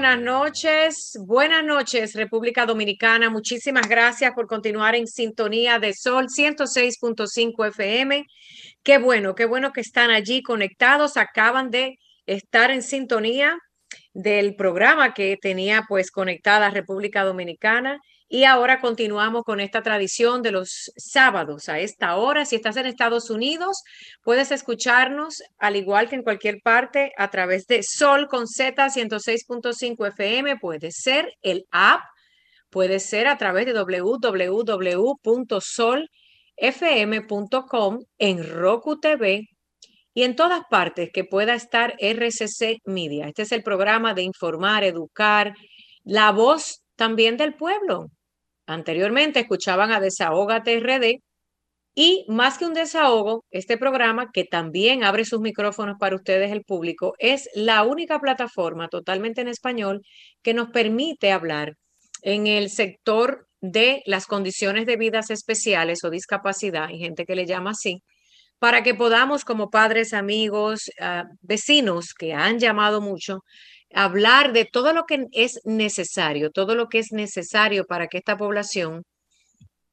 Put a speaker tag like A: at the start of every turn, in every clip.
A: Buenas noches, buenas noches República Dominicana. Muchísimas gracias por continuar en sintonía de Sol 106.5 FM. Qué bueno, qué bueno que están allí conectados. Acaban de estar en sintonía del programa que tenía pues conectada República Dominicana y ahora continuamos con esta tradición de los sábados a esta hora. Si estás en Estados Unidos, puedes escucharnos al igual que en cualquier parte a través de Sol con Z 106.5 FM. Puede ser el app, puede ser a través de www.solfm.com en Roku TV y en todas partes que pueda estar RCC Media. Este es el programa de informar, educar, la voz también del pueblo. Anteriormente escuchaban a Desahógate RD y más que un desahogo, este programa que también abre sus micrófonos para ustedes, el público, es la única plataforma totalmente en español que nos permite hablar en el sector de las condiciones de vidas especiales o discapacidad, hay gente que le llama así, para que podamos como padres, amigos, ah, vecinos que han llamado mucho, hablar de todo lo que es necesario, todo lo que es necesario para que esta población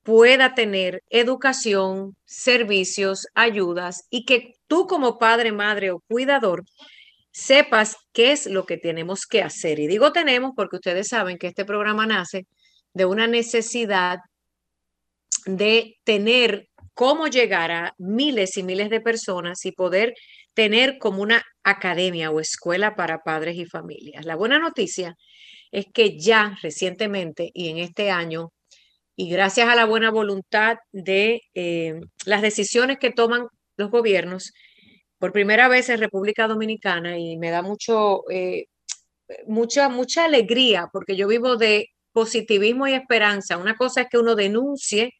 A: pueda tener educación, servicios, ayudas y que tú como padre, madre o cuidador sepas qué es lo que tenemos que hacer. Y digo tenemos porque ustedes saben que este programa nace de una necesidad de tener cómo llegar a miles y miles de personas y poder tener como una academia o escuela para padres y familias. La buena noticia es que ya recientemente y en este año, y gracias a la buena voluntad de eh, las decisiones que toman los gobiernos, por primera vez en República Dominicana, y me da mucho, eh, mucha, mucha alegría, porque yo vivo de positivismo y esperanza. Una cosa es que uno denuncie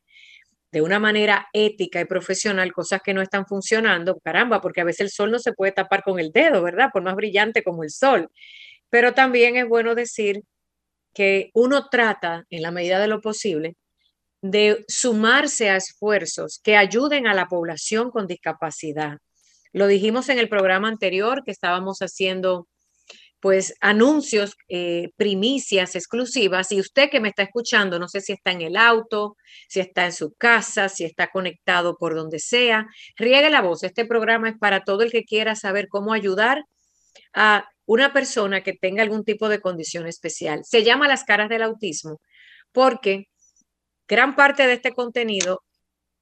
A: de una manera ética y profesional cosas que no están funcionando, caramba, porque a veces el sol no se puede tapar con el dedo, ¿verdad? Por más brillante como el sol. Pero también es bueno decir que uno trata, en la medida de lo posible, de sumarse a esfuerzos que ayuden a la población con discapacidad. Lo dijimos en el programa anterior que estábamos haciendo pues anuncios, eh, primicias exclusivas. Y usted que me está escuchando, no sé si está en el auto, si está en su casa, si está conectado por donde sea, riegue la voz. Este programa es para todo el que quiera saber cómo ayudar a una persona que tenga algún tipo de condición especial. Se llama Las caras del autismo porque gran parte de este contenido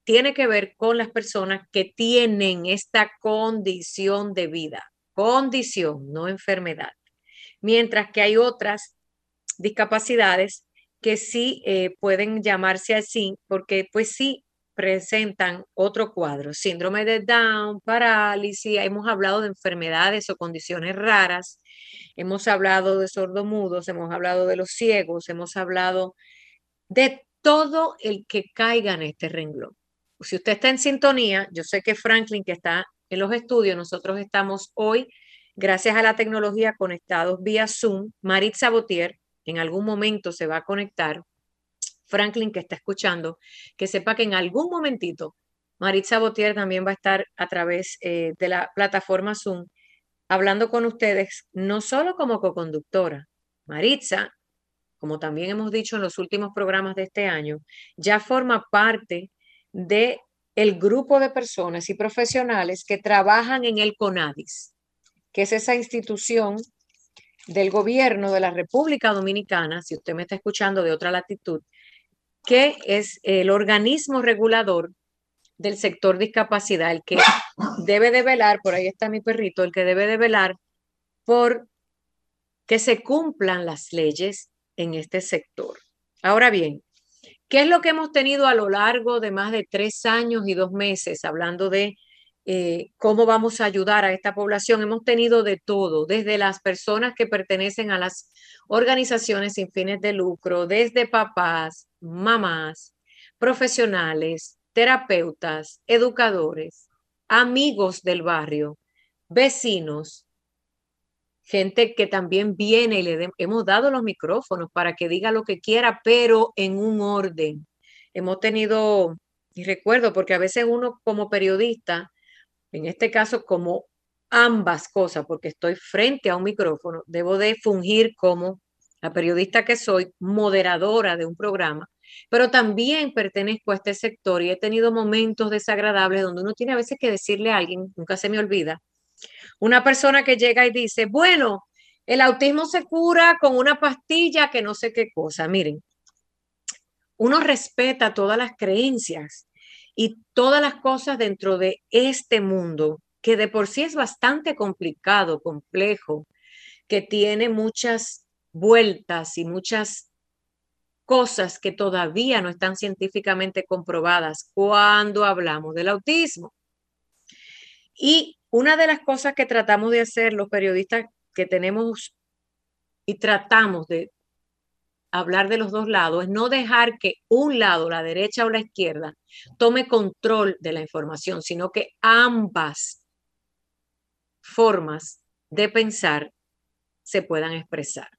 A: tiene que ver con las personas que tienen esta condición de vida. Condición, no enfermedad mientras que hay otras discapacidades que sí eh, pueden llamarse así porque pues sí presentan otro cuadro, síndrome de Down, parálisis, hemos hablado de enfermedades o condiciones raras, hemos hablado de sordomudos, hemos hablado de los ciegos, hemos hablado de todo el que caiga en este renglón. Si usted está en sintonía, yo sé que Franklin, que está en los estudios, nosotros estamos hoy gracias a la tecnología conectados vía Zoom. Maritza Botier en algún momento se va a conectar. Franklin que está escuchando, que sepa que en algún momentito Maritza Botier también va a estar a través eh, de la plataforma Zoom hablando con ustedes, no solo como co-conductora. Maritza, como también hemos dicho en los últimos programas de este año, ya forma parte de el grupo de personas y profesionales que trabajan en el CONADIS que es esa institución del gobierno de la República Dominicana, si usted me está escuchando de otra latitud, que es el organismo regulador del sector discapacidad, el que debe de velar, por ahí está mi perrito, el que debe de velar por que se cumplan las leyes en este sector. Ahora bien, ¿qué es lo que hemos tenido a lo largo de más de tres años y dos meses hablando de eh, cómo vamos a ayudar a esta población. Hemos tenido de todo, desde las personas que pertenecen a las organizaciones sin fines de lucro, desde papás, mamás, profesionales, terapeutas, educadores, amigos del barrio, vecinos, gente que también viene y le hemos dado los micrófonos para que diga lo que quiera, pero en un orden. Hemos tenido, y recuerdo, porque a veces uno como periodista en este caso como ambas cosas, porque estoy frente a un micrófono, debo de fungir como la periodista que soy, moderadora de un programa, pero también pertenezco a este sector y he tenido momentos desagradables donde uno tiene a veces que decirle a alguien, nunca se me olvida, una persona que llega y dice, bueno, el autismo se cura con una pastilla que no sé qué cosa. Miren, uno respeta todas las creencias y todas las cosas dentro de este mundo, que de por sí es bastante complicado, complejo, que tiene muchas vueltas y muchas cosas que todavía no están científicamente comprobadas cuando hablamos del autismo. Y una de las cosas que tratamos de hacer los periodistas que tenemos y tratamos de hablar de los dos lados, es no dejar que un lado, la derecha o la izquierda, tome control de la información, sino que ambas formas de pensar se puedan expresar.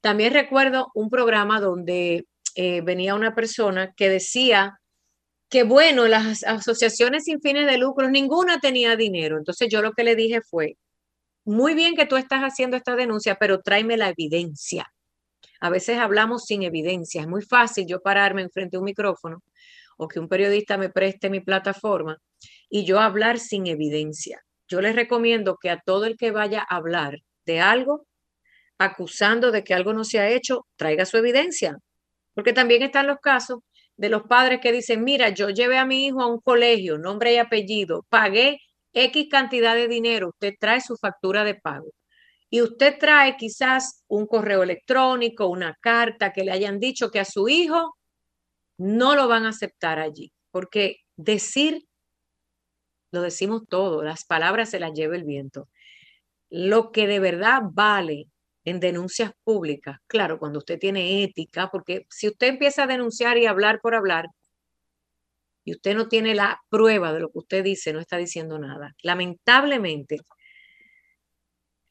A: También recuerdo un programa donde eh, venía una persona que decía que, bueno, las asociaciones sin fines de lucro, ninguna tenía dinero. Entonces yo lo que le dije fue, muy bien que tú estás haciendo esta denuncia, pero tráeme la evidencia. A veces hablamos sin evidencia. Es muy fácil yo pararme enfrente de un micrófono o que un periodista me preste mi plataforma y yo hablar sin evidencia. Yo les recomiendo que a todo el que vaya a hablar de algo, acusando de que algo no se ha hecho, traiga su evidencia. Porque también están los casos de los padres que dicen, mira, yo llevé a mi hijo a un colegio, nombre y apellido, pagué X cantidad de dinero, usted trae su factura de pago y usted trae quizás un correo electrónico, una carta que le hayan dicho que a su hijo no lo van a aceptar allí, porque decir, lo decimos todo, las palabras se las lleva el viento. Lo que de verdad vale en denuncias públicas, claro, cuando usted tiene ética, porque si usted empieza a denunciar y hablar por hablar, y usted no tiene la prueba de lo que usted dice, no está diciendo nada. Lamentablemente,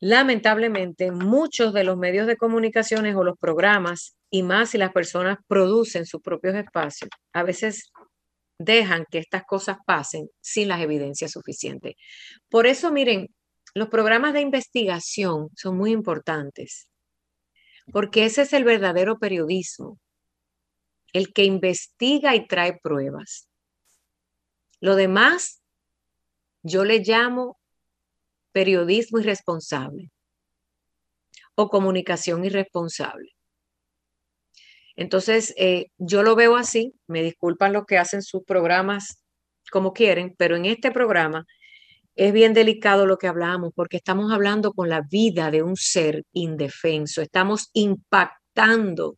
A: Lamentablemente, muchos de los medios de comunicaciones o los programas, y más si las personas producen sus propios espacios, a veces dejan que estas cosas pasen sin las evidencias suficientes. Por eso, miren, los programas de investigación son muy importantes, porque ese es el verdadero periodismo, el que investiga y trae pruebas. Lo demás, yo le llamo periodismo irresponsable o comunicación irresponsable. Entonces, eh, yo lo veo así, me disculpan los que hacen sus programas como quieren, pero en este programa es bien delicado lo que hablamos porque estamos hablando con la vida de un ser indefenso, estamos impactando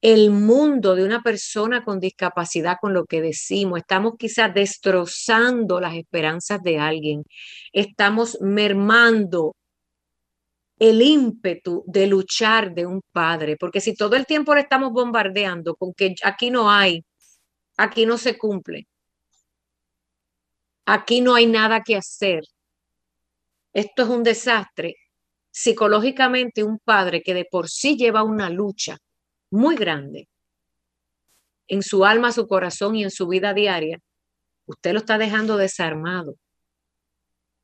A: el mundo de una persona con discapacidad con lo que decimos. Estamos quizás destrozando las esperanzas de alguien. Estamos mermando el ímpetu de luchar de un padre, porque si todo el tiempo le estamos bombardeando con que aquí no hay, aquí no se cumple, aquí no hay nada que hacer, esto es un desastre. Psicológicamente, un padre que de por sí lleva una lucha muy grande en su alma, su corazón y en su vida diaria, usted lo está dejando desarmado.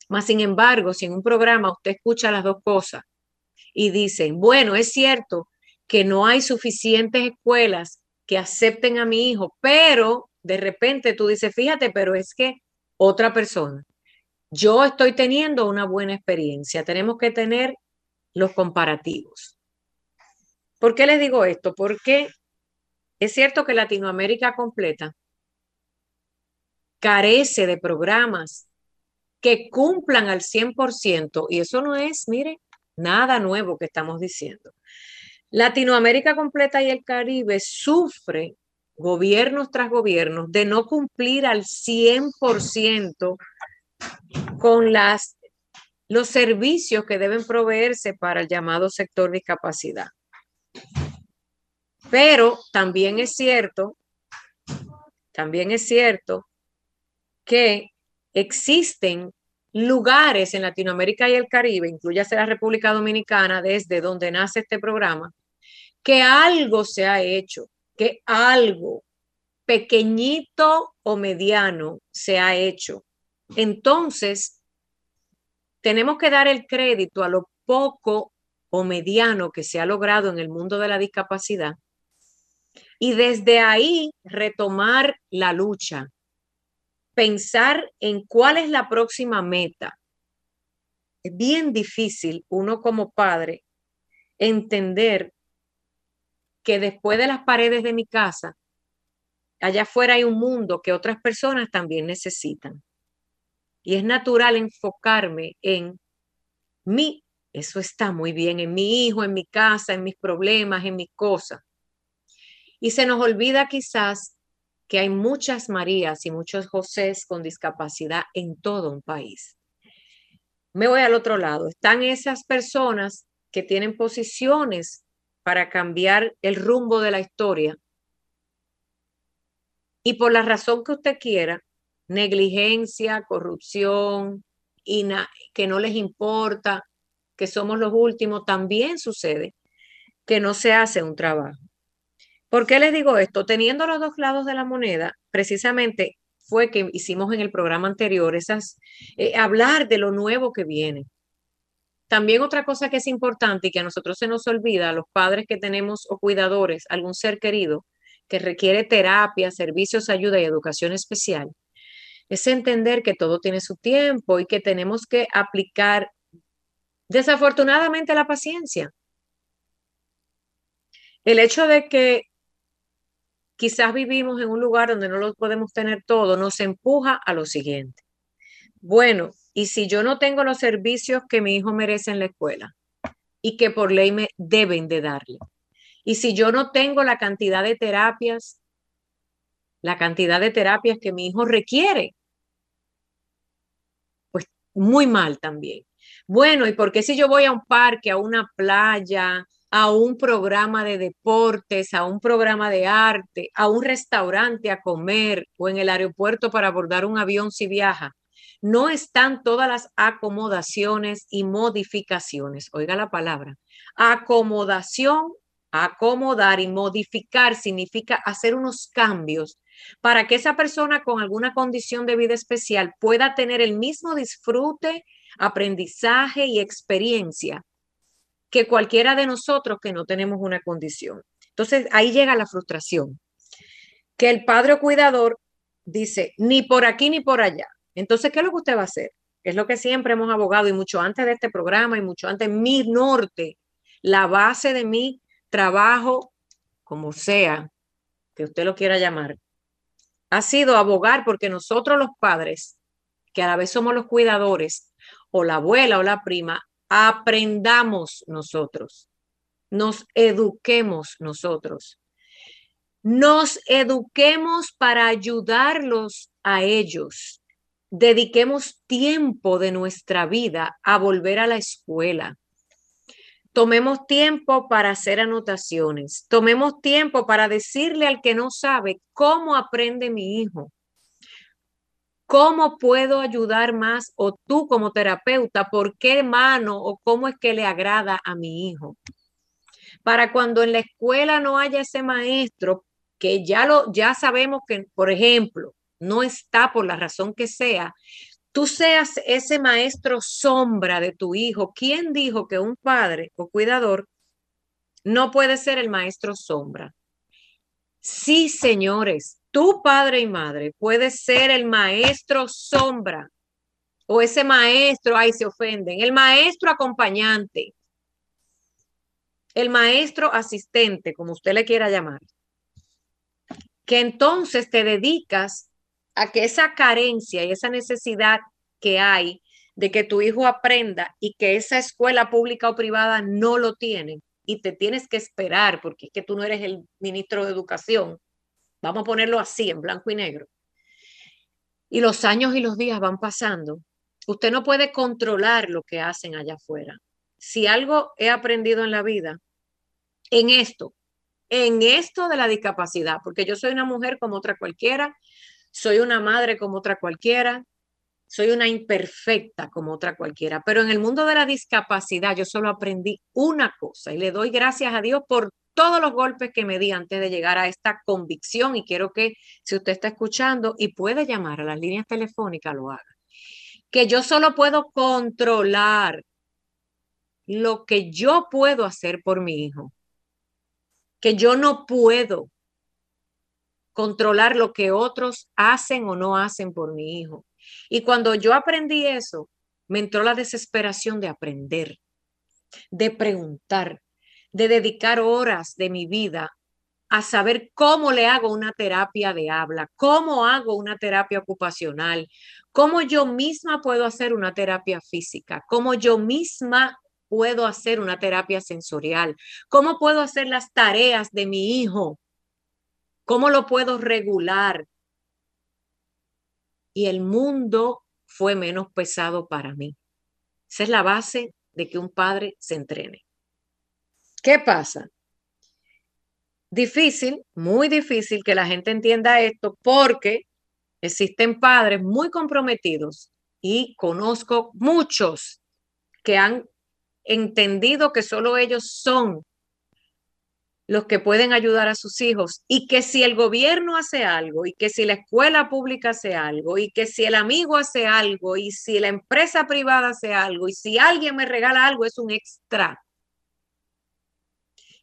A: Más sin embargo, si en un programa usted escucha las dos cosas y dicen, bueno, es cierto que no hay suficientes escuelas que acepten a mi hijo, pero de repente tú dices, fíjate, pero es que otra persona, yo estoy teniendo una buena experiencia, tenemos que tener los comparativos. ¿Por qué les digo esto? Porque es cierto que Latinoamérica completa carece de programas que cumplan al 100% y eso no es, mire, nada nuevo que estamos diciendo. Latinoamérica completa y el Caribe sufre gobiernos tras gobiernos de no cumplir al 100% con las, los servicios que deben proveerse para el llamado sector discapacidad. Pero también es cierto, también es cierto que existen lugares en Latinoamérica y el Caribe, incluyase la República Dominicana, desde donde nace este programa, que algo se ha hecho, que algo pequeñito o mediano se ha hecho. Entonces, tenemos que dar el crédito a lo poco o mediano que se ha logrado en el mundo de la discapacidad y desde ahí retomar la lucha, pensar en cuál es la próxima meta. Es bien difícil uno como padre entender que después de las paredes de mi casa, allá afuera hay un mundo que otras personas también necesitan. Y es natural enfocarme en mí, eso está muy bien, en mi hijo, en mi casa, en mis problemas, en mis cosas. Y se nos olvida quizás que hay muchas Marías y muchos Josés con discapacidad en todo un país. Me voy al otro lado. Están esas personas que tienen posiciones para cambiar el rumbo de la historia. Y por la razón que usted quiera, negligencia, corrupción, y que no les importa, que somos los últimos, también sucede que no se hace un trabajo. ¿Por qué les digo esto? Teniendo los dos lados de la moneda, precisamente fue que hicimos en el programa anterior esas, eh, hablar de lo nuevo que viene. También otra cosa que es importante y que a nosotros se nos olvida, a los padres que tenemos o cuidadores, algún ser querido que requiere terapia, servicios, ayuda y educación especial, es entender que todo tiene su tiempo y que tenemos que aplicar desafortunadamente la paciencia. El hecho de que quizás vivimos en un lugar donde no lo podemos tener todo, nos empuja a lo siguiente. Bueno, y si yo no tengo los servicios que mi hijo merece en la escuela y que por ley me deben de darle, y si yo no tengo la cantidad de terapias, la cantidad de terapias que mi hijo requiere, pues muy mal también. Bueno, ¿y por qué si yo voy a un parque, a una playa, a un programa de deportes, a un programa de arte, a un restaurante a comer o en el aeropuerto para abordar un avión si viaja. No están todas las acomodaciones y modificaciones. Oiga la palabra. Acomodación, acomodar y modificar significa hacer unos cambios para que esa persona con alguna condición de vida especial pueda tener el mismo disfrute, aprendizaje y experiencia que cualquiera de nosotros que no tenemos una condición. Entonces ahí llega la frustración, que el padre o cuidador dice, ni por aquí ni por allá. Entonces, ¿qué es lo que usted va a hacer? Es lo que siempre hemos abogado y mucho antes de este programa y mucho antes, mi norte, la base de mi trabajo, como sea que usted lo quiera llamar, ha sido abogar porque nosotros los padres, que a la vez somos los cuidadores, o la abuela o la prima, aprendamos nosotros, nos eduquemos nosotros, nos eduquemos para ayudarlos a ellos, dediquemos tiempo de nuestra vida a volver a la escuela. Tomemos tiempo para hacer anotaciones. Tomemos tiempo para decirle al que no sabe cómo aprende mi hijo. ¿Cómo puedo ayudar más? O tú como terapeuta, ¿por qué mano o cómo es que le agrada a mi hijo? Para cuando en la escuela no haya ese maestro, que ya lo ya sabemos que, por ejemplo, no está por la razón que sea, tú seas ese maestro sombra de tu hijo. ¿Quién dijo que un padre o cuidador no puede ser el maestro sombra? Sí, señores, tu padre y madre puede ser el maestro sombra o ese maestro, ahí se ofenden, el maestro acompañante, el maestro asistente, como usted le quiera llamar, que entonces te dedicas a que esa carencia y esa necesidad que hay de que tu hijo aprenda y que esa escuela pública o privada no lo tiene y te tienes que esperar porque es que tú no eres el ministro de educación Vamos a ponerlo así, en blanco y negro. Y los años y los días van pasando Usted no puede controlar lo que hacen allá afuera. Si algo he aprendido en la vida, en esto, en esto de la discapacidad, porque yo soy una mujer como otra cualquiera, soy una madre como otra cualquiera, soy una imperfecta como otra cualquiera, pero en el mundo de la discapacidad yo solo aprendí una cosa y le doy gracias a Dios por todos los golpes que me di antes de llegar a esta convicción y quiero que si usted está escuchando y puede llamar a las líneas telefónicas, lo haga. Que yo solo puedo controlar lo que yo puedo hacer por mi hijo. Que yo no puedo controlar lo que otros hacen o no hacen por mi hijo. Y cuando yo aprendí eso, me entró la desesperación de aprender, de preguntar, de dedicar horas de mi vida a saber cómo le hago una terapia de habla, cómo hago una terapia ocupacional, cómo yo misma puedo hacer una terapia física, cómo yo misma puedo hacer una terapia sensorial, cómo puedo hacer las tareas de mi hijo, cómo lo puedo regular. Y el mundo fue menos pesado para mí. Esa es la base de que un padre se entrene. ¿Qué pasa? Difícil, muy difícil que la gente entienda esto porque existen padres muy comprometidos y conozco muchos que han entendido que solo ellos son los que pueden ayudar a sus hijos y que si el gobierno hace algo y que si la escuela pública hace algo y que si el amigo hace algo y si la empresa privada hace algo y si alguien me regala algo es un extra.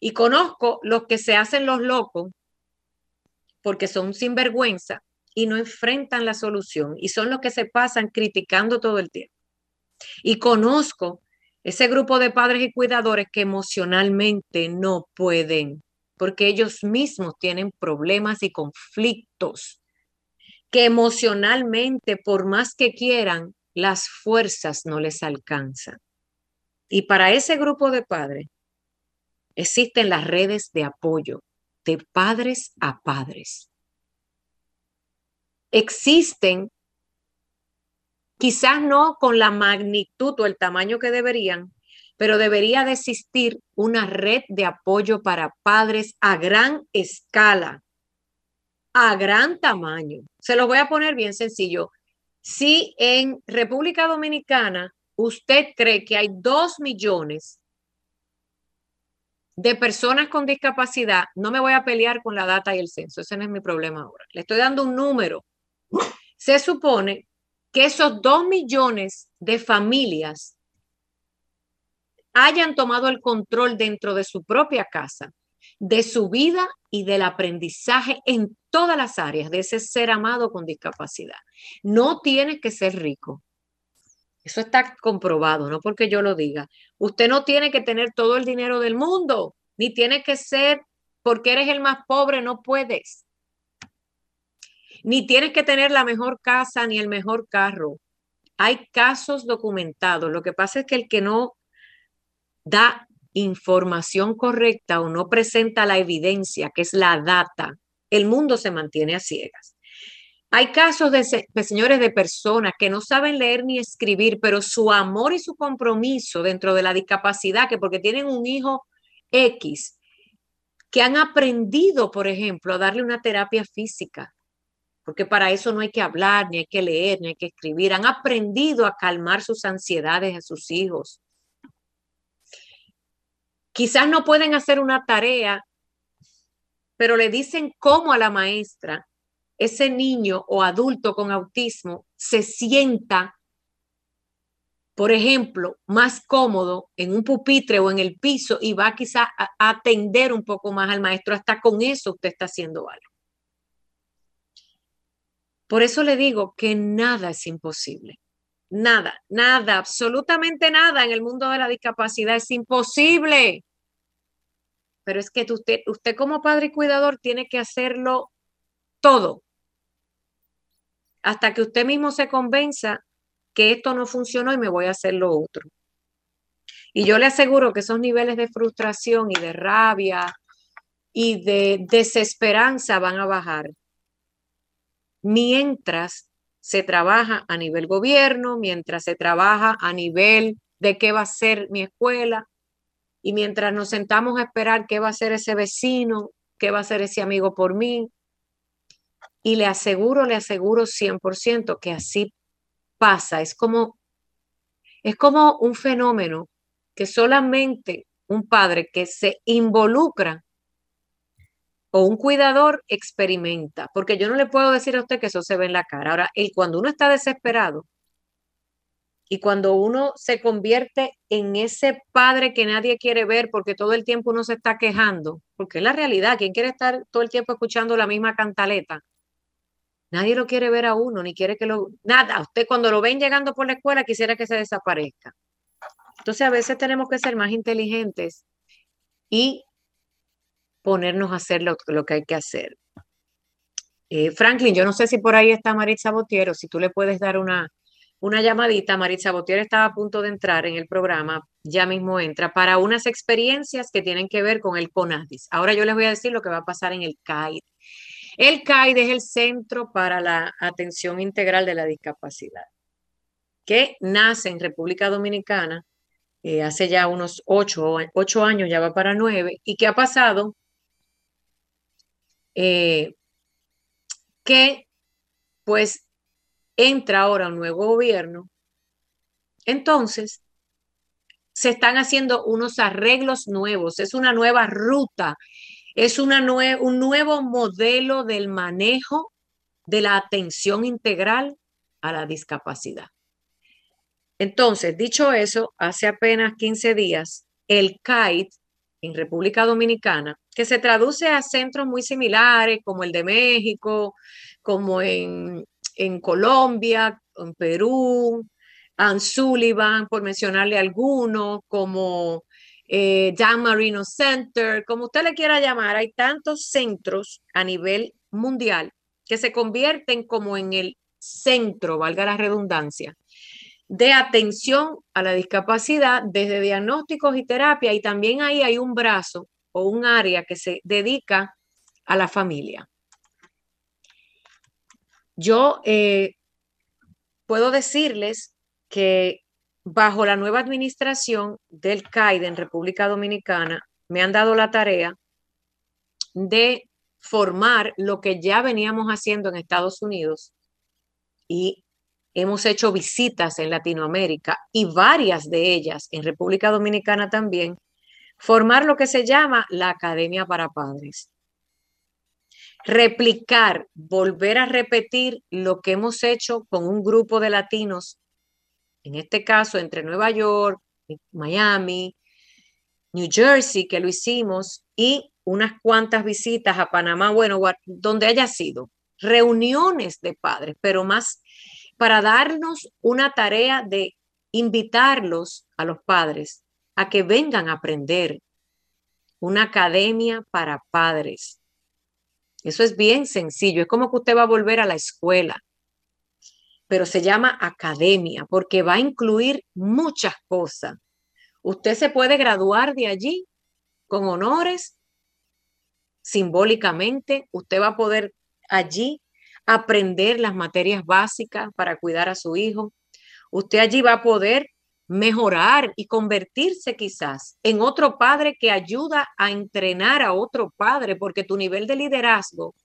A: Y conozco los que se hacen los locos porque son sinvergüenza y no enfrentan la solución y son los que se pasan criticando todo el tiempo. Y conozco ese grupo de padres y cuidadores que emocionalmente no pueden porque ellos mismos tienen problemas y conflictos que emocionalmente, por más que quieran, las fuerzas no les alcanzan. Y para ese grupo de padres, Existen las redes de apoyo de padres a padres. Existen, quizás no con la magnitud o el tamaño que deberían, pero debería de existir una red de apoyo para padres a gran escala, a gran tamaño. Se los voy a poner bien sencillo. Si en República Dominicana usted cree que hay dos millones de personas con discapacidad, no me voy a pelear con la data y el censo, ese no es mi problema ahora. Le estoy dando un número. Se supone que esos dos millones de familias hayan tomado el control dentro de su propia casa, de su vida y del aprendizaje en todas las áreas de ese ser amado con discapacidad. No tiene que ser rico. Eso está comprobado, no porque yo lo diga. Usted no tiene que tener todo el dinero del mundo, ni tiene que ser porque eres el más pobre, no puedes. Ni tienes que tener la mejor casa ni el mejor carro. Hay casos documentados. Lo que pasa es que el que no da información correcta o no presenta la evidencia, que es la data, el mundo se mantiene a ciegas. Hay casos de, señores de personas que no saben leer ni escribir, pero su amor y su compromiso dentro de la discapacidad, que porque tienen un hijo X, que han aprendido, por ejemplo, a darle una terapia física, porque para eso no hay que hablar, ni hay que leer, ni hay que escribir, han aprendido a calmar sus ansiedades a sus hijos. Quizás no pueden hacer una tarea, pero le dicen cómo a la maestra ese niño o adulto con autismo se sienta, por ejemplo, más cómodo en un pupitre o en el piso y va quizá a atender un poco más al maestro. Hasta con eso usted está haciendo algo. Por eso le digo que nada es imposible. Nada, nada, absolutamente nada en el mundo de la discapacidad es imposible. Pero es que usted, usted como padre y cuidador tiene que hacerlo todo hasta que usted mismo se convenza que esto no funcionó y me voy a hacer lo otro. Y yo le aseguro que esos niveles de frustración y de rabia y de desesperanza van a bajar mientras se trabaja a nivel gobierno, mientras se trabaja a nivel de qué va a ser mi escuela, y mientras nos sentamos a esperar qué va a ser ese vecino, qué va a ser ese amigo por mí, y le aseguro, le aseguro 100% que así pasa. Es como, es como un fenómeno que solamente un padre que se involucra o un cuidador experimenta, porque yo no le puedo decir a usted que eso se ve en la cara. Ahora, y cuando uno está desesperado y cuando uno se convierte en ese padre que nadie quiere ver porque todo el tiempo uno se está quejando, porque es la realidad, ¿quién quiere estar todo el tiempo escuchando la misma cantaleta? Nadie lo quiere ver a uno, ni quiere que lo... Nada, usted cuando lo ven llegando por la escuela quisiera que se desaparezca. Entonces a veces tenemos que ser más inteligentes y ponernos a hacer lo, que hay que hacer. Eh, Franklin, yo no sé si por ahí está Maritza Botiero, si tú le puedes dar una, una llamadita. Maritza Botiero estaba a punto de entrar en el programa, ya mismo entra, para unas experiencias que tienen que ver con el CONADIS. Ahora yo les voy a decir lo que va a pasar en el CAID. El CAID es el Centro para la Atención Integral de la Discapacidad, que nace en República Dominicana eh, hace ya unos ocho, ocho, años, ya va para nueve, y que ha pasado eh, que pues entra ahora un nuevo gobierno. Entonces, se están haciendo unos arreglos nuevos, es una nueva ruta es un nuevo modelo del manejo de la atención integral a la discapacidad. Entonces, dicho eso, hace apenas 15 días, el CAIT en República Dominicana, que se traduce a centros muy similares como el de México, como en, en Colombia, en Perú, Ann Sullivan, por mencionarle algunos, como eh, Dan Marino Center, como usted le quiera llamar, hay tantos centros a nivel mundial que se convierten como en el centro, valga la redundancia, de atención a la discapacidad desde diagnósticos y terapia y también ahí hay un brazo o un área que se dedica a la familia. Yo eh, puedo decirles que bajo la nueva administración del CAIDE en República Dominicana, me han dado la tarea de formar lo que ya veníamos haciendo en Estados Unidos y hemos hecho visitas en Latinoamérica y varias de ellas en República Dominicana también, formar lo que se llama la Academia para Padres. Replicar, volver a repetir lo que hemos hecho con un grupo de latinos en este caso entre Nueva York, Miami, New Jersey, que lo hicimos, y unas cuantas visitas a Panamá, bueno, donde haya sido, reuniones de padres, pero más para darnos una tarea de invitarlos a los padres a que vengan a aprender una academia para padres. Eso es bien sencillo, es como que usted va a volver a la escuela pero se llama academia porque va a incluir muchas cosas. Usted se puede graduar de allí con honores, simbólicamente, usted va a poder allí aprender las materias básicas para cuidar a su hijo. Usted allí va a poder mejorar y convertirse quizás en otro padre que ayuda a entrenar a otro padre, porque tu nivel de liderazgo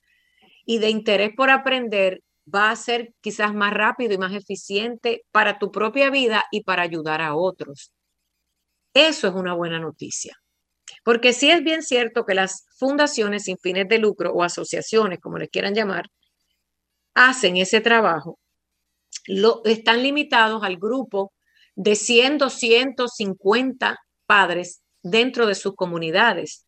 A: y de interés por aprender va a ser quizás más rápido y más eficiente para tu propia vida y para ayudar a otros. Eso es una buena noticia. Porque sí es bien cierto que las fundaciones sin fines de lucro o asociaciones, como les quieran llamar, hacen ese trabajo, lo, están limitados al grupo de 100, 250 padres dentro de sus comunidades.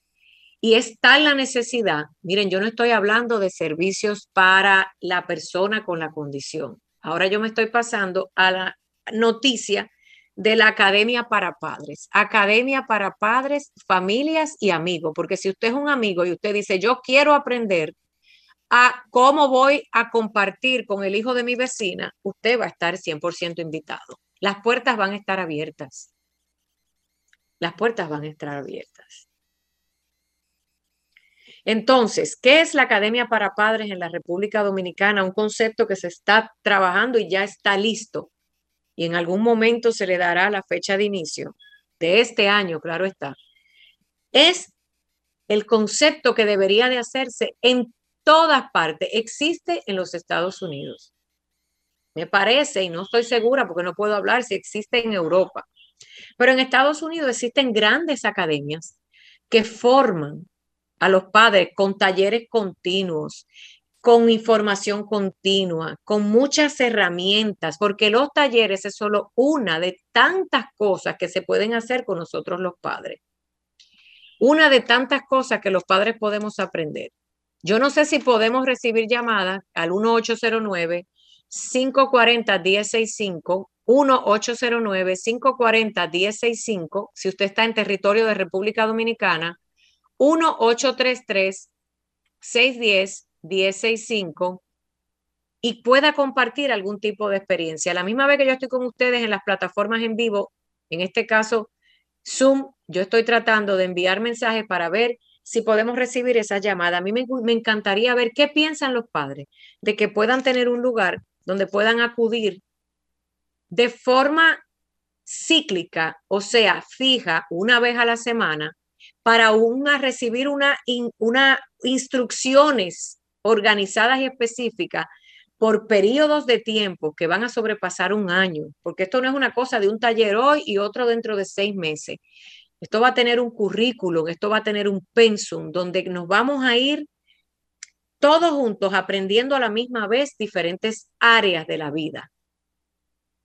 A: Y es tal la necesidad, miren, yo no estoy hablando de servicios para la persona con la condición. Ahora yo me estoy pasando a la noticia de la Academia para Padres. Academia para Padres, familias y amigos, porque si usted es un amigo y usted dice, yo quiero aprender a cómo voy a compartir con el hijo de mi vecina, usted va a estar 100% invitado. Las puertas van a estar abiertas. Las puertas van a estar abiertas. Entonces, ¿qué es la Academia para Padres en la República Dominicana? Un concepto que se está trabajando y ya está listo. Y en algún momento se le dará la fecha de inicio de este año, claro está. Es el concepto que debería de hacerse en todas partes. Existe en los Estados Unidos. Me parece, y no estoy segura porque no puedo hablar si existe en Europa, pero en Estados Unidos existen grandes academias que forman a los padres con talleres continuos, con información continua, con muchas herramientas, porque los talleres es solo una de tantas cosas que se pueden hacer con nosotros los padres. Una de tantas cosas que los padres podemos aprender. Yo no sé si podemos recibir llamadas al 1809 540 1065 1809 540 1065 si usted está en territorio de República Dominicana 1-833-610-1065 y pueda compartir algún tipo de experiencia. La misma vez que yo estoy con ustedes en las plataformas en vivo, en este caso Zoom, yo estoy tratando de enviar mensajes para ver si podemos recibir esa llamada. A mí me, me encantaría ver qué piensan los padres de que puedan tener un lugar donde puedan acudir de forma cíclica, o sea, fija, una vez a la semana, para una, recibir una, una instrucciones organizadas y específicas por periodos de tiempo que van a sobrepasar un año, porque esto no es una cosa de un taller hoy y otro dentro de seis meses. Esto va a tener un currículum, esto va a tener un pensum, donde nos vamos a ir todos juntos aprendiendo a la misma vez diferentes áreas de la vida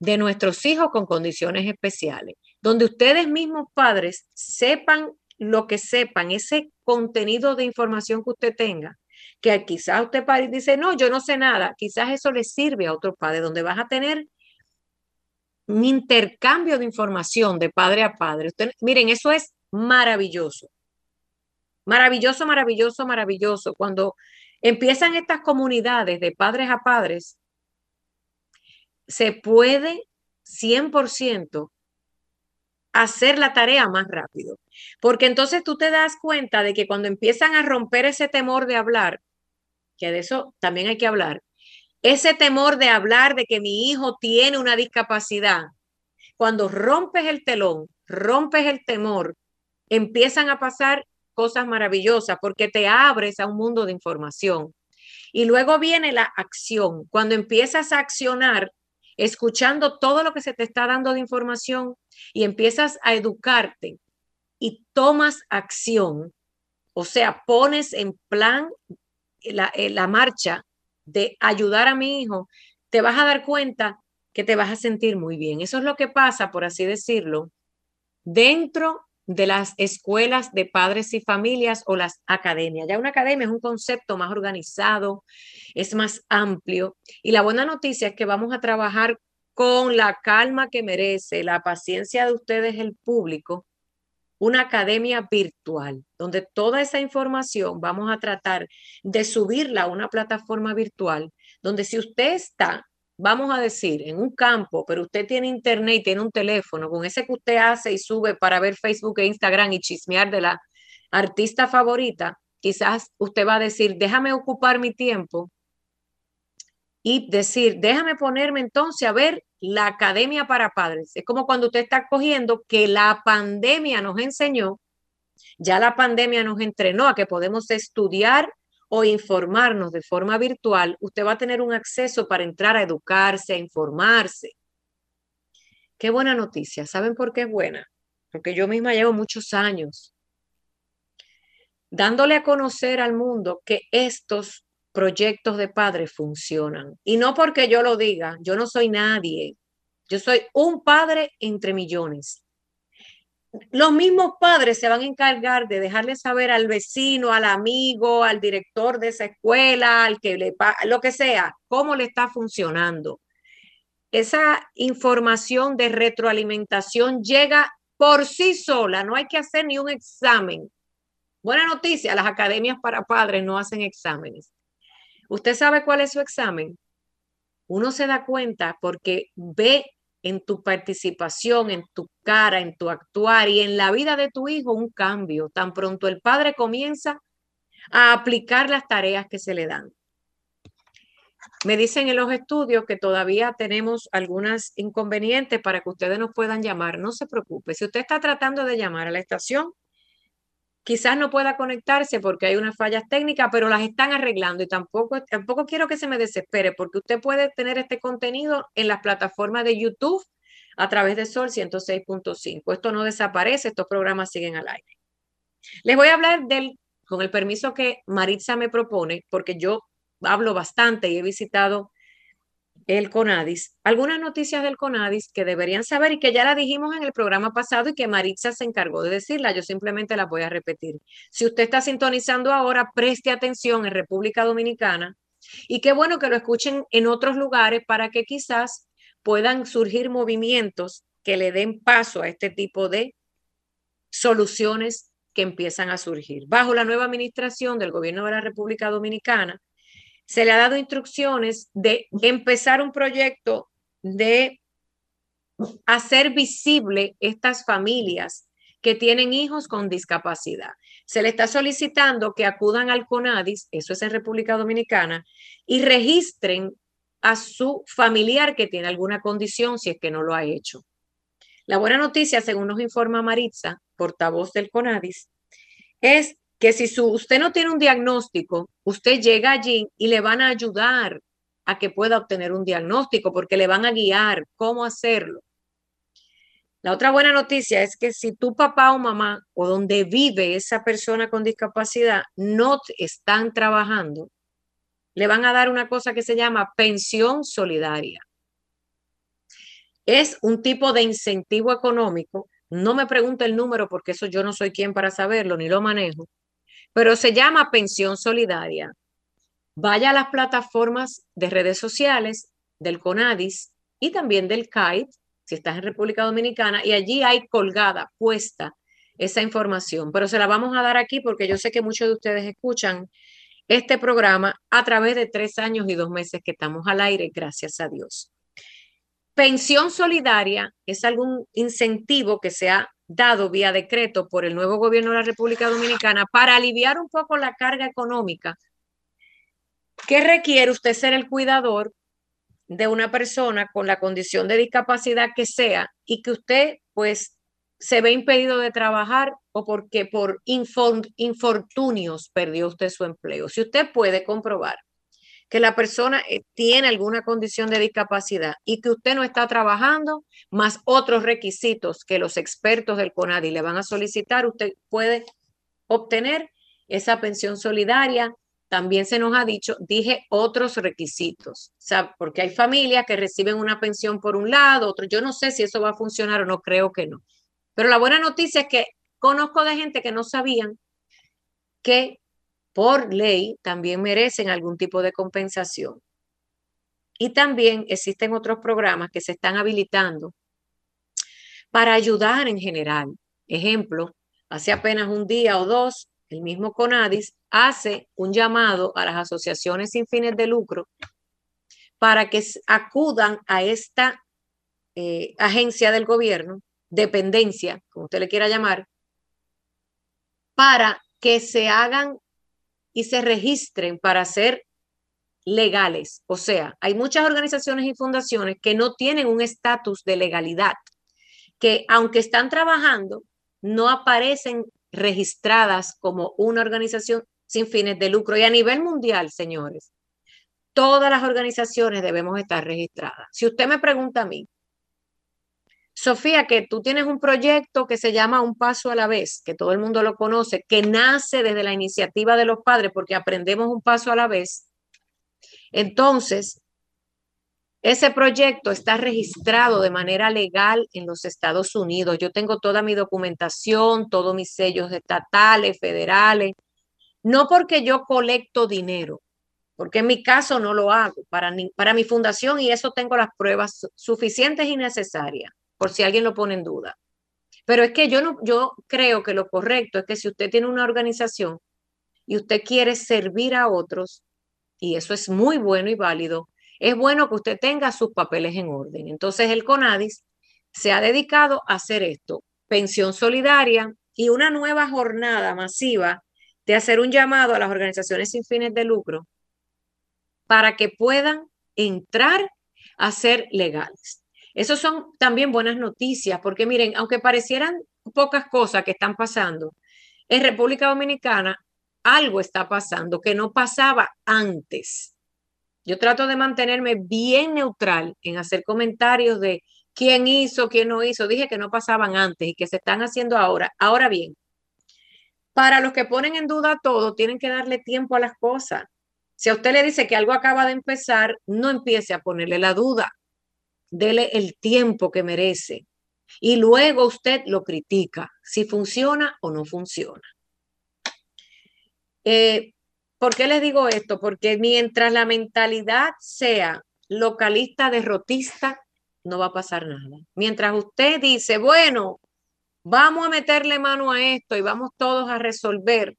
A: de nuestros hijos con condiciones especiales, donde ustedes mismos padres sepan lo que sepan, ese contenido de información que usted tenga, que quizás usted padre dice, no, yo no sé nada, quizás eso le sirve a otro padre, donde vas a tener un intercambio de información de padre a padre. miren, eso es maravilloso. Maravilloso, maravilloso, maravilloso. Cuando empiezan estas comunidades de padres a padres, se puede 100% hacer la tarea más rápido. Porque entonces tú te das cuenta de que cuando empiezan a romper ese temor de hablar, que de eso también hay que hablar, ese temor de hablar de que mi hijo tiene una discapacidad, cuando rompes el telón, rompes el temor, empiezan a pasar cosas maravillosas porque te abres a un mundo de información. Y luego viene la acción. Cuando empiezas a accionar, escuchando todo lo que se te está dando de información y empiezas a educarte y tomas acción, o sea, pones en plan la, eh, la marcha de ayudar a mi hijo, te vas a dar cuenta que te vas a sentir muy bien. Eso es lo que pasa, por así decirlo, dentro de las escuelas de padres y familias o las academias. Ya una academia es un concepto más organizado, es más amplio. Y la buena noticia es que vamos a trabajar con la calma que merece, la paciencia de ustedes, el público, una academia virtual, donde toda esa información vamos a tratar de subirla a una plataforma virtual, donde si usted está vamos a decir, en un campo, pero usted tiene internet y tiene un teléfono, con ese que usted hace y sube para ver Facebook e Instagram y chismear de la artista favorita, quizás usted va a decir, déjame ocupar mi tiempo y decir, déjame ponerme entonces a ver la academia para padres. Es como cuando usted está cogiendo que la pandemia nos enseñó, ya la pandemia nos entrenó a que podemos estudiar o informarnos de forma virtual, usted va a tener un acceso para entrar a educarse, a informarse. Qué buena noticia. ¿Saben por qué es buena? Porque yo misma llevo muchos años dándole a conocer al mundo que estos proyectos de padres funcionan. Y no porque yo lo diga, yo no soy nadie. Yo soy un padre entre millones los mismos padres se van a encargar de dejarle saber al vecino, al amigo, al director de esa escuela, al que le lo que sea, cómo le está funcionando. Esa información de retroalimentación llega por sí sola, no hay que hacer ni un examen. Buena noticia, las academias para padres no hacen exámenes. ¿Usted sabe cuál es su examen? Uno se da cuenta porque ve en tu participación, en tu cara, en tu actuar y en la vida de tu hijo un cambio. Tan pronto el padre comienza a aplicar las tareas que se le dan. Me dicen en los estudios que todavía tenemos algunas inconvenientes para que ustedes nos puedan llamar. No se preocupe. Si usted está tratando de llamar a la estación, quizás no pueda conectarse porque hay unas fallas técnicas, pero las están arreglando y tampoco, tampoco quiero que se me desespere porque usted puede tener este contenido en las plataformas de YouTube a través de Sol 106.5. Esto no desaparece, estos programas siguen al aire. Les voy a hablar del, con el permiso que Maritza me propone, porque yo hablo bastante y he visitado el CONADIS, algunas noticias del CONADIS que deberían saber y que ya la dijimos en el programa pasado y que Maritza se encargó de decirla, yo simplemente la voy a repetir. Si usted está sintonizando ahora, preste atención en República Dominicana y qué bueno que lo escuchen en otros lugares para que quizás puedan surgir movimientos que le den paso a este tipo de soluciones que empiezan a surgir. Bajo la nueva administración del gobierno de la República Dominicana, se le ha dado instrucciones de empezar un proyecto de hacer visible estas familias que tienen hijos con discapacidad. Se le está solicitando que acudan al CONADIS, eso es en República Dominicana, y registren a su familiar que tiene alguna condición si es que no lo ha hecho. La buena noticia, según nos informa Maritza, portavoz del CONADIS, es que si su, usted no tiene un diagnóstico, usted llega allí y le van a ayudar a que pueda obtener un diagnóstico porque le van a guiar cómo hacerlo. La otra buena noticia es que si tu papá o mamá o donde vive esa persona con discapacidad no están trabajando, le van a dar una cosa que se llama pensión solidaria. Es un tipo de incentivo económico. No me pregunte el número porque eso yo no soy quien para saberlo ni lo manejo pero se llama pensión solidaria. Vaya a las plataformas de redes sociales del CONADIS y también del CAIT, si estás en República Dominicana, y allí hay colgada, puesta esa información, pero se la vamos a dar aquí porque yo sé que muchos de ustedes escuchan este programa a través de tres años y dos meses que estamos al aire, gracias a Dios. Pensión solidaria es algún incentivo que se dado vía decreto por el nuevo gobierno de la República Dominicana para aliviar un poco la carga económica que requiere usted ser el cuidador de una persona con la condición de discapacidad que sea y que usted pues se ve impedido de trabajar o porque por infortunios perdió usted su empleo. Si usted puede comprobar que la persona eh, tiene alguna condición de discapacidad y que usted no está trabajando, más otros requisitos que los expertos del CONADI le van a solicitar, usted puede obtener esa pensión solidaria. También se nos ha dicho, dije otros requisitos, o porque hay familias que reciben una pensión por un lado, otro, yo no sé si eso va a funcionar o no, creo que no. Pero la buena noticia es que conozco de gente que no sabían que por ley también merecen algún tipo de compensación. Y también existen otros programas que se están habilitando para ayudar en general. Ejemplo, hace apenas un día o dos, el mismo CONADIS hace un llamado a las asociaciones sin fines de lucro para que acudan a esta eh, agencia del gobierno, dependencia, como usted le quiera llamar, para que se hagan y se registren para ser legales. O sea, hay muchas organizaciones y fundaciones que no tienen un estatus de legalidad, que aunque están trabajando, no aparecen registradas como una organización sin fines de lucro. Y a nivel mundial, señores, todas las organizaciones debemos estar registradas. Si usted me pregunta a mí, Sofía, que tú tienes un proyecto que se llama Un Paso a la Vez, que todo el mundo lo conoce, que nace desde la iniciativa de los padres porque aprendemos un paso a la vez. Entonces, ese proyecto está registrado de manera legal en los Estados Unidos. Yo tengo toda mi documentación, todos mis sellos estatales, federales. No porque yo colecto dinero, porque en mi caso no lo hago para, para mi fundación y eso tengo las pruebas suficientes y necesarias por si alguien lo pone en duda. Pero es que yo no, yo creo que lo correcto es que si usted tiene una organización y usted quiere servir a otros, y eso es muy bueno y válido, es bueno que usted tenga sus papeles en orden. Entonces el CONADIS se ha dedicado a hacer esto, pensión solidaria y una nueva jornada masiva de hacer un llamado a las organizaciones sin fines de lucro para que puedan entrar a ser legales. Eso son también buenas noticias, porque miren, aunque parecieran pocas cosas que están pasando, en República Dominicana algo está pasando que no pasaba antes. Yo trato de mantenerme bien neutral en hacer comentarios de quién hizo, quién no hizo. Dije que no pasaban antes y que se están haciendo ahora. Ahora bien, para los que ponen en duda todo, tienen que darle tiempo a las cosas. Si a usted le dice que algo acaba de empezar, no empiece a ponerle la duda. Dele el tiempo que merece. Y luego usted lo critica, si funciona o no funciona. Eh, ¿Por qué les digo esto? Porque mientras la mentalidad sea localista derrotista, no va a pasar nada. Mientras usted dice, bueno, vamos a meterle mano a esto y vamos todos a resolver,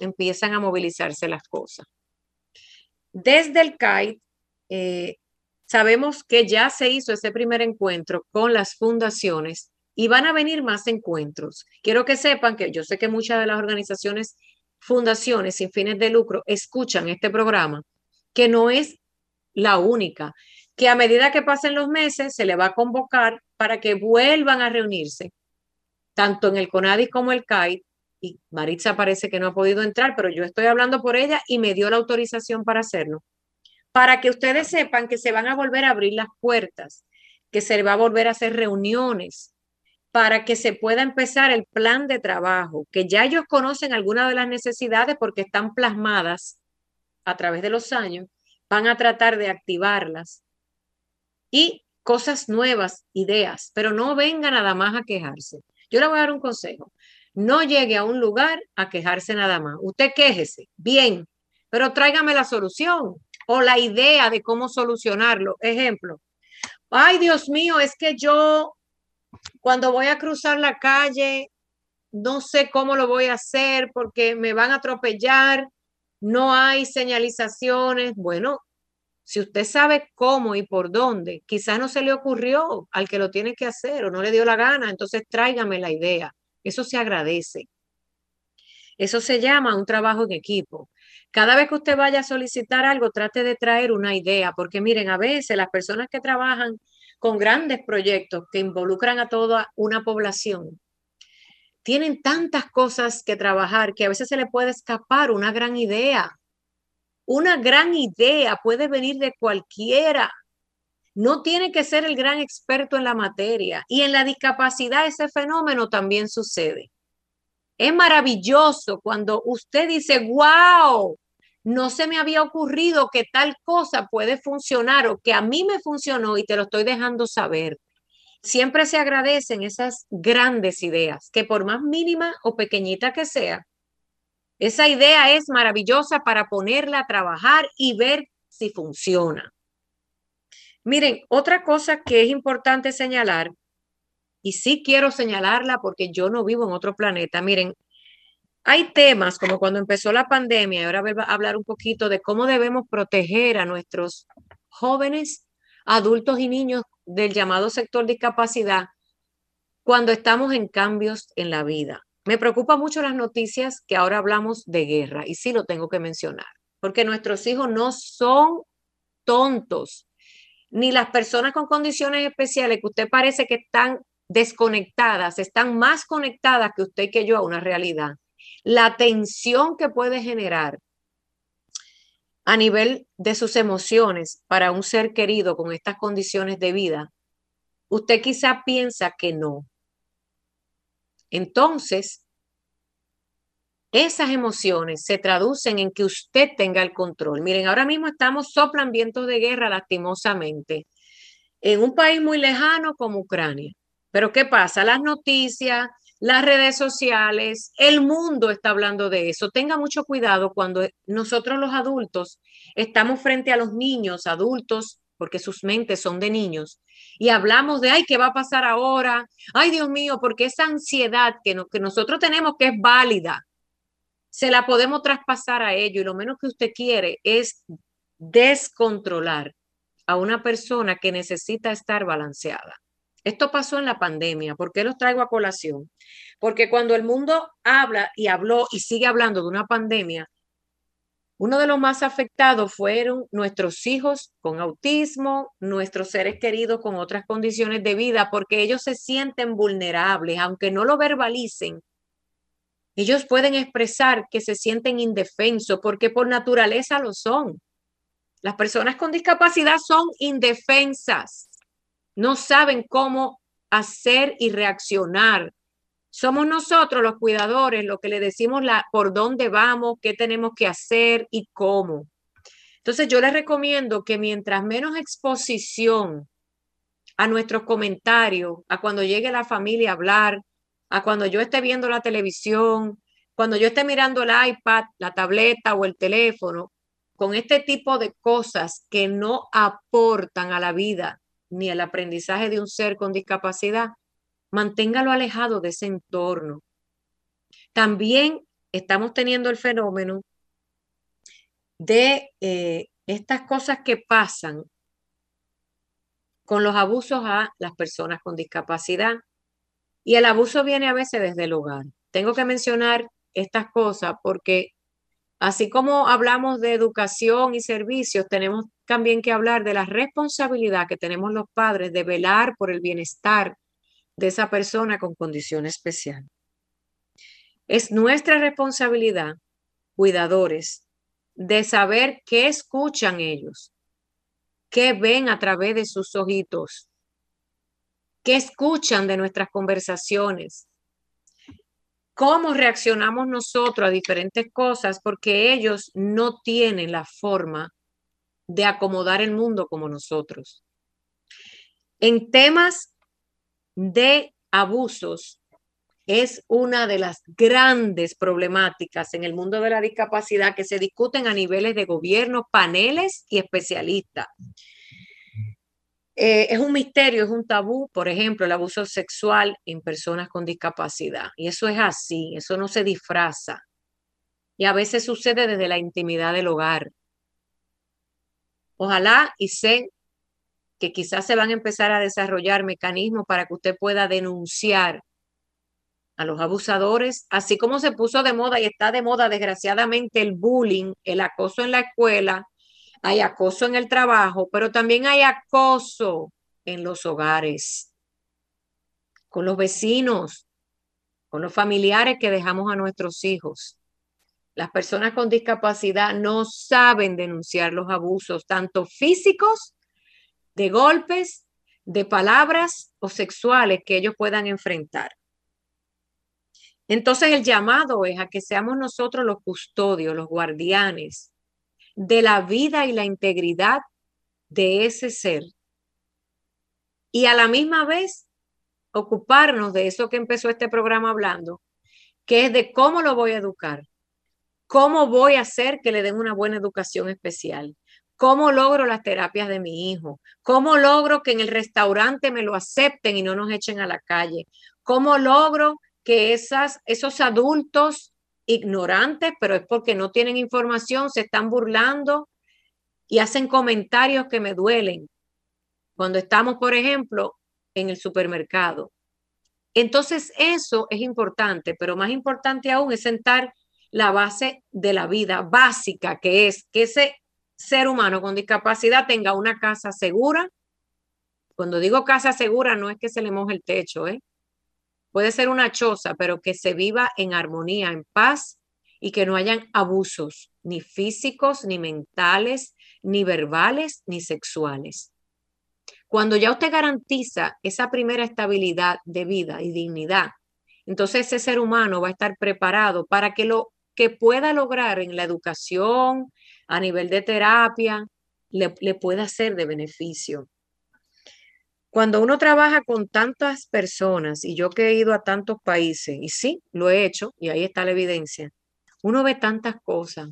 A: empiezan a movilizarse las cosas. Desde el CAI, eh, sabemos que ya se hizo ese primer encuentro con las fundaciones y van a venir más encuentros. Quiero que sepan que yo sé que muchas de las organizaciones, fundaciones sin fines de lucro escuchan este programa, que no es la única, que a medida que pasen los meses se le va a convocar para que vuelvan a reunirse, tanto en el CONADI como el CAI, y Maritza parece que no ha podido entrar, pero yo estoy hablando por ella y me dio la autorización para hacerlo, para que ustedes sepan que se van a volver a abrir las puertas, que se va a volver a hacer reuniones, para que se pueda empezar el plan de trabajo, que ya ellos conocen algunas de las necesidades porque están plasmadas a través de los años, van a tratar de activarlas y cosas nuevas, ideas, pero no venga nada más a quejarse. Yo le voy a dar un consejo. No llegue a un lugar a quejarse nada más. Usted quéjese, bien, pero tráigame la solución o la idea de cómo solucionarlo. Ejemplo, ay Dios mío, es que yo cuando voy a cruzar la calle, no sé cómo lo voy a hacer porque me van a atropellar, no hay señalizaciones. Bueno, si usted sabe cómo y por dónde, quizás no se le ocurrió al que lo tiene que hacer o no le dio la gana, entonces tráigame la idea. Eso se agradece. Eso se llama un trabajo en equipo. Cada vez que usted vaya a solicitar algo, trate de traer una idea, porque miren, a veces las personas que trabajan con grandes proyectos que involucran a toda una población, tienen tantas cosas que trabajar que a veces se le puede escapar una gran idea. Una gran idea puede venir de cualquiera. No tiene que ser el gran experto en la materia. Y en la discapacidad ese fenómeno también sucede. Es maravilloso cuando usted dice, wow, no se me había ocurrido que tal cosa puede funcionar o que a mí me funcionó y te lo estoy dejando saber. Siempre se agradecen esas grandes ideas, que por más mínima o pequeñita que sea, esa idea es maravillosa para ponerla a trabajar y ver si funciona. Miren, otra cosa que es importante señalar, y sí quiero señalarla porque yo no vivo en otro planeta, miren, hay temas como cuando empezó la pandemia, y ahora voy a hablar un poquito de cómo debemos proteger a nuestros jóvenes, adultos y niños del llamado sector discapacidad cuando estamos en cambios en la vida. Me preocupa mucho las noticias que ahora hablamos de guerra, y sí lo tengo que mencionar, porque nuestros hijos no son tontos ni las personas con condiciones especiales que usted parece que están desconectadas, están más conectadas que usted y que yo a una realidad. La tensión que puede generar a nivel de sus emociones para un ser querido con estas condiciones de vida, usted quizá piensa que no. Entonces, esas emociones se traducen en que usted tenga el control. Miren, ahora mismo estamos soplan vientos de guerra lastimosamente en un país muy lejano como Ucrania. Pero ¿qué pasa? Las noticias, las redes sociales, el mundo está hablando de eso. Tenga mucho cuidado cuando nosotros los adultos estamos frente a los niños, adultos, porque sus mentes son de niños, y hablamos de, ay, ¿qué va a pasar ahora? Ay, Dios mío, porque esa ansiedad que, que nosotros tenemos que es válida, se la podemos traspasar a ello y lo menos que usted quiere es descontrolar a una persona que necesita estar balanceada. Esto pasó en la pandemia. ¿Por qué los traigo a colación? Porque cuando el mundo habla y habló y sigue hablando de una pandemia, uno de los más afectados fueron nuestros hijos con autismo, nuestros seres queridos con otras condiciones de vida, porque ellos se sienten vulnerables, aunque no lo verbalicen. Ellos pueden expresar que se sienten indefensos porque por naturaleza lo son. Las personas con discapacidad son indefensas, no saben cómo hacer y reaccionar somos nosotros los cuidadores los que le decimos la, por dónde vamos, qué tenemos que hacer y cómo. Entonces yo les recomiendo que mientras menos exposición a nuestros comentarios, a cuando llegue la familia a hablar, a cuando yo esté viendo la televisión, cuando yo esté mirando el iPad, la tableta o el teléfono, con este tipo de cosas que no aportan a la vida ni al aprendizaje de un ser con discapacidad, manténgalo alejado de ese entorno. También estamos teniendo el fenómeno de eh, estas cosas que pasan con los abusos a las personas con discapacidad. Y el abuso viene a veces desde el hogar. Tengo que mencionar estas cosas porque así como hablamos de educación y servicios, tenemos también que hablar de la responsabilidad que tenemos los padres de velar por el bienestar de esa persona con condición especial. Es nuestra responsabilidad, cuidadores, de saber qué escuchan ellos, qué ven a través de sus ojitos, qué escuchan de nuestras conversaciones, cómo reaccionamos nosotros a diferentes cosas, porque ellos no tienen la forma de acomodar el mundo como nosotros. En temas de abusos es una de las grandes problemáticas en el mundo de la discapacidad que se discuten a niveles de gobierno, paneles y especialistas. Eh, es un misterio, es un tabú, por ejemplo, el abuso sexual en personas con discapacidad. Y eso es así, eso no se disfraza. Y a veces sucede desde la intimidad del hogar. Ojalá y sé que quizás se van a empezar a desarrollar mecanismos para que usted pueda denunciar a los abusadores, así como se puso de moda y está de moda desgraciadamente el bullying, el acoso en la escuela, hay acoso en el trabajo, pero también hay acoso en los hogares, con los vecinos, con los familiares que dejamos a nuestros hijos. Las personas con discapacidad no saben denunciar los abusos, tanto físicos de golpes, de palabras o sexuales que ellos puedan enfrentar. Entonces el llamado es a que seamos nosotros los custodios, los guardianes de la vida y la integridad de ese ser. Y a la misma vez ocuparnos de eso que empezó este programa hablando, que es de cómo lo voy a educar, cómo voy a hacer que le den una buena educación especial, ¿Cómo logro las terapias de mi hijo? ¿Cómo logro que en el restaurante me lo acepten y no nos echen a la calle? ¿Cómo logro que esas, esos adultos ignorantes, pero es porque no tienen información, se están burlando y hacen comentarios que me duelen? Cuando estamos, por ejemplo, en el supermercado. Entonces, eso es importante, pero más importante aún es sentar la base de la vida básica, que es que ese ser humano con discapacidad tenga una casa segura. Cuando digo casa segura, no es que se le moje el techo, ¿eh? Puede ser una choza, pero que se viva en armonía, en paz y que no hayan abusos, ni físicos, ni mentales, ni verbales, ni sexuales. Cuando ya usted garantiza esa primera estabilidad de vida y dignidad, entonces ese ser humano va a estar preparado para que lo que pueda lograr en la educación, a nivel de terapia, le, le pueda ser de beneficio. Cuando uno trabaja con tantas personas, y yo que he ido a tantos países, y sí, lo he hecho, y ahí está la evidencia, uno ve tantas cosas.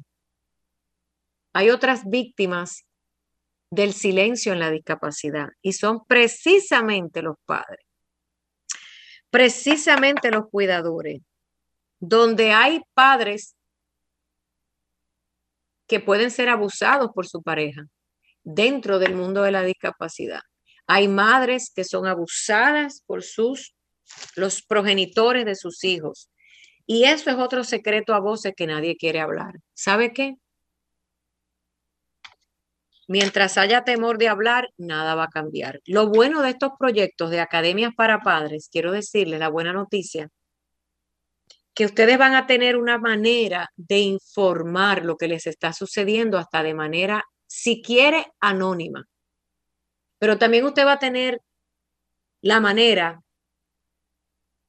A: Hay otras víctimas del silencio en la discapacidad y son precisamente los padres, precisamente los cuidadores, donde hay padres que pueden ser abusados por su pareja dentro del mundo de la discapacidad. Hay madres que son abusadas por sus los progenitores de sus hijos. Y eso es otro secreto a voces que nadie quiere hablar. ¿Sabe qué? Mientras haya temor de hablar, nada va a cambiar. Lo bueno de estos proyectos de academias para padres, quiero decirles la buena noticia, que ustedes van a tener una manera de informar lo que les está sucediendo hasta de manera, si quiere, anónima. Pero también usted va a tener la manera,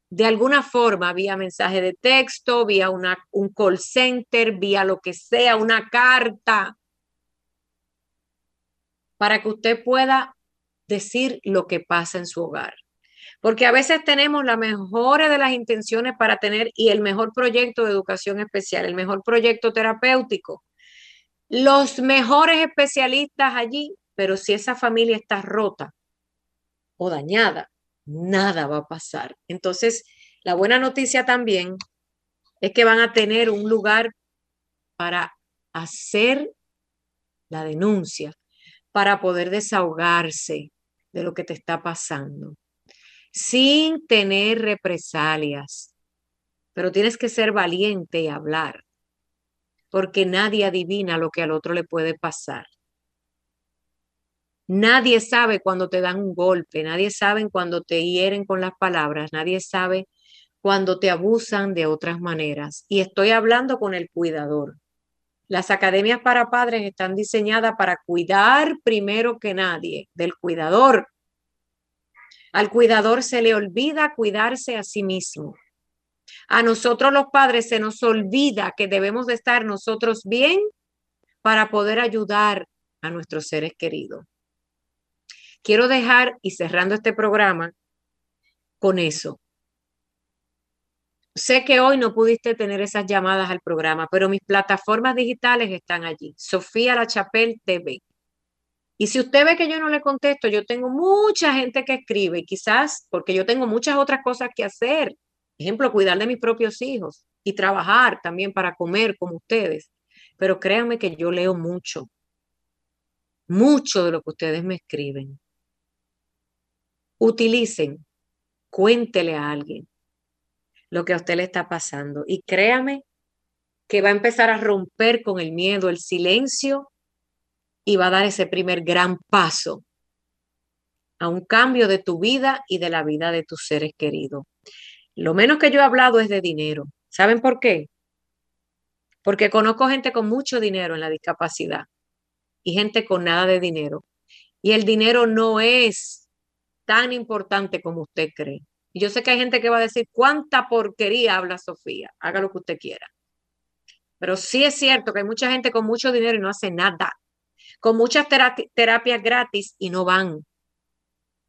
A: de alguna forma, vía mensaje de texto, vía una, un call center, vía lo que sea, una carta, para que usted pueda decir lo que pasa en su hogar. Porque a veces tenemos las mejores de las intenciones para tener y el mejor proyecto de educación especial, el mejor proyecto terapéutico, los mejores especialistas allí, pero si esa familia está rota o dañada, nada va a pasar. Entonces, la buena noticia también es que van a tener un lugar para hacer la denuncia, para poder desahogarse de lo que te está pasando, sin tener represalias. Pero tienes que ser valiente y hablar, porque nadie adivina lo que al otro le puede pasar. Nadie sabe cuando te dan un golpe, nadie sabe cuando te hieren con las palabras, nadie sabe cuando te abusan de otras maneras. Y estoy hablando con el cuidador. Las academias para padres están diseñadas para cuidar primero que nadie del cuidador. Al cuidador se le olvida cuidarse a sí mismo. A nosotros los padres se nos olvida que debemos de estar nosotros bien para poder ayudar a nuestros seres queridos. Quiero dejar y cerrando este programa con eso sé que hoy no pudiste tener esas llamadas al programa, pero mis plataformas digitales están allí. Sofía La Chapelle TV. Y si usted ve que yo no le contesto, yo tengo mucha gente que escribe, quizás porque yo tengo muchas otras cosas que hacer. Ejemplo, cuidar de mis propios hijos y trabajar también para comer como ustedes. Pero créanme que yo leo mucho, mucho de lo que ustedes me escriben. Utilicen, cuéntele a alguien lo que a usted le está pasando. Y créame que va a empezar a romper con el miedo, el silencio y va a dar ese primer gran paso a un cambio de tu vida y de la vida de tus seres queridos. Lo menos que yo he hablado es de dinero. ¿Saben por qué? Porque conozco gente con mucho dinero en la discapacidad y gente con nada de dinero. Y el dinero no es tan importante como usted cree. Y yo sé que hay gente que va a decir, ¿cuánta porquería habla Sofía? Haga lo que usted quiera. Pero sí es cierto que hay mucha gente con mucho dinero y no hace nada. Con muchas terapias gratis y no van.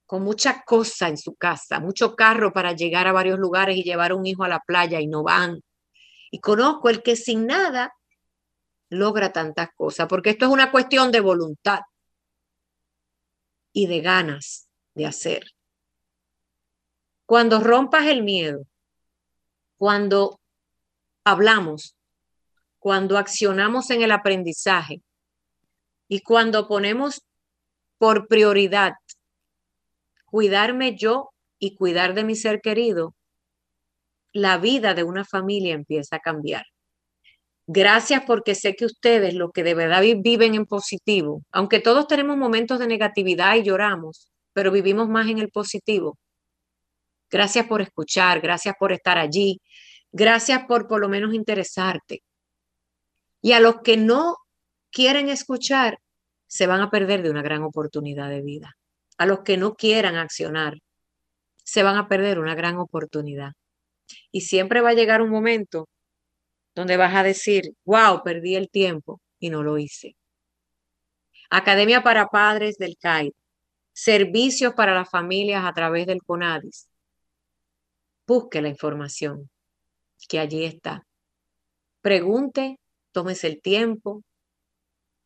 A: Con mucha cosa en su casa, mucho carro para llegar a varios lugares y llevar un hijo a la playa y no van. Y conozco el que sin nada logra tantas cosas, porque esto es una cuestión de voluntad y de ganas de hacer. Cuando rompas el miedo, cuando hablamos, cuando accionamos en el aprendizaje y cuando ponemos por prioridad cuidarme yo y cuidar de mi ser querido, la vida de una familia empieza a cambiar. Gracias porque sé que ustedes, lo que de verdad viven en positivo, aunque todos tenemos momentos de negatividad y lloramos, pero vivimos más en el positivo, Gracias por escuchar, gracias por estar allí, gracias por por lo menos interesarte. Y a los que no quieren escuchar, se van a perder de una gran oportunidad de vida. A los que no quieran accionar, se van a perder una gran oportunidad. Y siempre va a llegar un momento donde vas a decir, wow, perdí el tiempo y no lo hice. Academia para Padres del CAI, servicios para las familias a través del CONADIS, busque la información que allí está. Pregunte, tómese el tiempo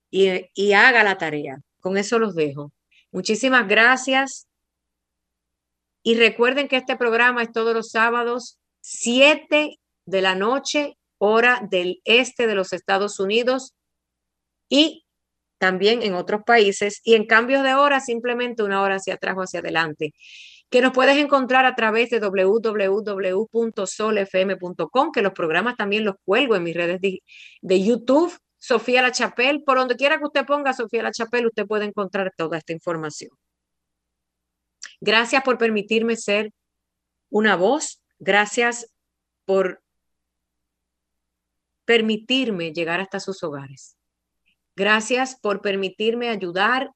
A: y, haga la tarea. Con eso los dejo. Muchísimas gracias. Y recuerden que este programa es todos los sábados, 7 de la noche, hora del este de los Estados Unidos, y también en otros países y en cambios de hora simplemente una hora hacia atrás o hacia adelante que nos puedes encontrar a través de www.solfm.com, que los programas también los cuelgo en mis redes de, de YouTube, Sofía La Chapelle, por donde quiera que usted ponga Sofía La Chapelle, usted puede encontrar toda esta información. Gracias por permitirme ser una voz, gracias por permitirme llegar hasta sus hogares. Gracias por permitirme ayudar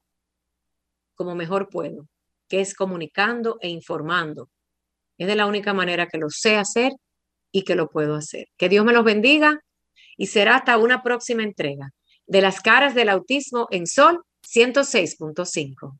A: como mejor puedo que es comunicando e informando. Es de la única manera que lo sé hacer y que lo puedo hacer. Que Dios me los bendiga y será hasta una próxima entrega de las caras del autismo en Sol 106.5.